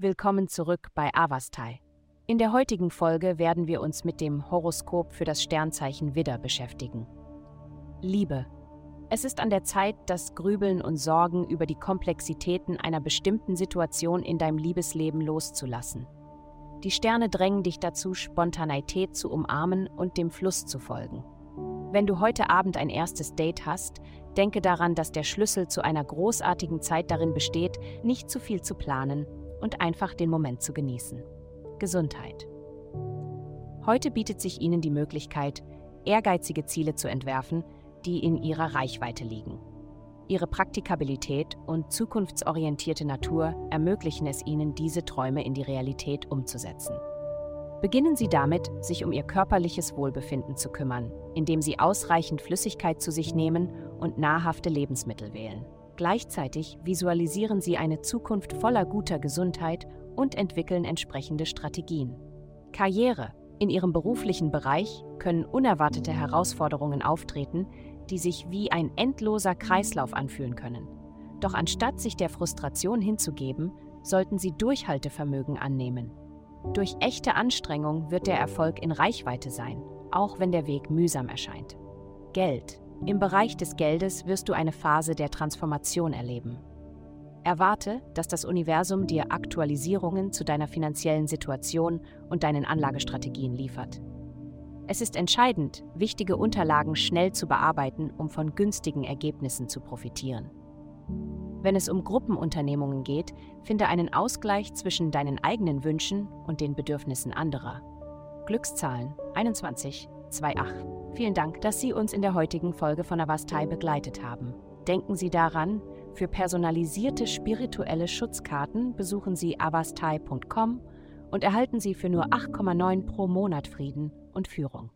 willkommen zurück bei Avastai. In der heutigen Folge werden wir uns mit dem Horoskop für das Sternzeichen Widder beschäftigen. Liebe. Es ist an der Zeit, das Grübeln und Sorgen über die Komplexitäten einer bestimmten Situation in deinem Liebesleben loszulassen. Die Sterne drängen dich dazu, Spontaneität zu umarmen und dem Fluss zu folgen. Wenn du heute Abend ein erstes Date hast, denke daran, dass der Schlüssel zu einer großartigen Zeit darin besteht, nicht zu viel zu planen und einfach den Moment zu genießen. Gesundheit. Heute bietet sich Ihnen die Möglichkeit, ehrgeizige Ziele zu entwerfen, die in Ihrer Reichweite liegen. Ihre Praktikabilität und zukunftsorientierte Natur ermöglichen es Ihnen, diese Träume in die Realität umzusetzen. Beginnen Sie damit, sich um Ihr körperliches Wohlbefinden zu kümmern, indem Sie ausreichend Flüssigkeit zu sich nehmen und nahrhafte Lebensmittel wählen. Gleichzeitig visualisieren Sie eine Zukunft voller guter Gesundheit und entwickeln entsprechende Strategien. Karriere. In Ihrem beruflichen Bereich können unerwartete Herausforderungen auftreten, die sich wie ein endloser Kreislauf anfühlen können. Doch anstatt sich der Frustration hinzugeben, sollten Sie Durchhaltevermögen annehmen. Durch echte Anstrengung wird der Erfolg in Reichweite sein, auch wenn der Weg mühsam erscheint. Geld. Im Bereich des Geldes wirst du eine Phase der Transformation erleben. Erwarte, dass das Universum dir Aktualisierungen zu deiner finanziellen Situation und deinen Anlagestrategien liefert. Es ist entscheidend, wichtige Unterlagen schnell zu bearbeiten, um von günstigen Ergebnissen zu profitieren. Wenn es um Gruppenunternehmungen geht, finde einen Ausgleich zwischen deinen eigenen Wünschen und den Bedürfnissen anderer. Glückszahlen 21 28. Vielen Dank, dass Sie uns in der heutigen Folge von Avastai begleitet haben. Denken Sie daran, für personalisierte spirituelle Schutzkarten besuchen Sie avastai.com und erhalten Sie für nur 8,9 pro Monat Frieden und Führung.